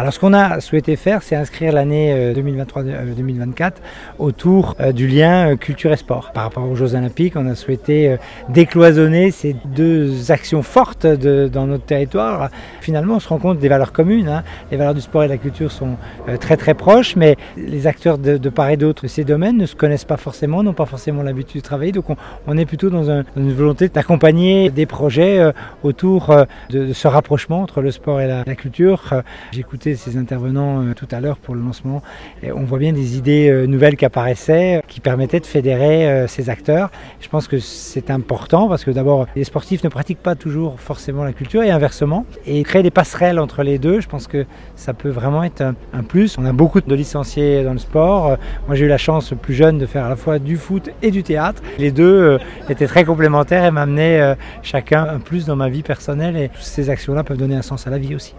Alors ce qu'on a souhaité faire, c'est inscrire l'année 2023-2024 autour du lien culture et sport. Par rapport aux Jeux Olympiques, on a souhaité décloisonner ces deux actions fortes dans notre territoire. Finalement, on se rend compte des valeurs communes. Hein. Les valeurs du sport et de la culture sont très très proches, mais les acteurs de, de part et d'autre de ces domaines ne se connaissent pas forcément, n'ont pas forcément l'habitude de travailler. Donc on, est plutôt dans, un, dans, une volonté d'accompagner des projets autour de, de, ce rapprochement entre le sport et la, la culture. Ces intervenants euh, tout à l'heure pour le lancement. On voit bien des idées euh, nouvelles qui apparaissaient, qui permettaient de fédérer euh, ces acteurs. Je pense que c'est important parce que d'abord, les sportifs ne pratiquent pas toujours forcément la culture et inversement. Et créer des passerelles entre les deux, je pense que ça peut vraiment être un, un plus. On a beaucoup de licenciés dans le sport. Moi, j'ai eu la chance plus jeune de faire à la fois du foot et du théâtre. Les deux étaient très complémentaires et m'amenaient chacun un plus dans ma vie personnelle. Et toutes ces actions-là peuvent donner un sens à la vie aussi.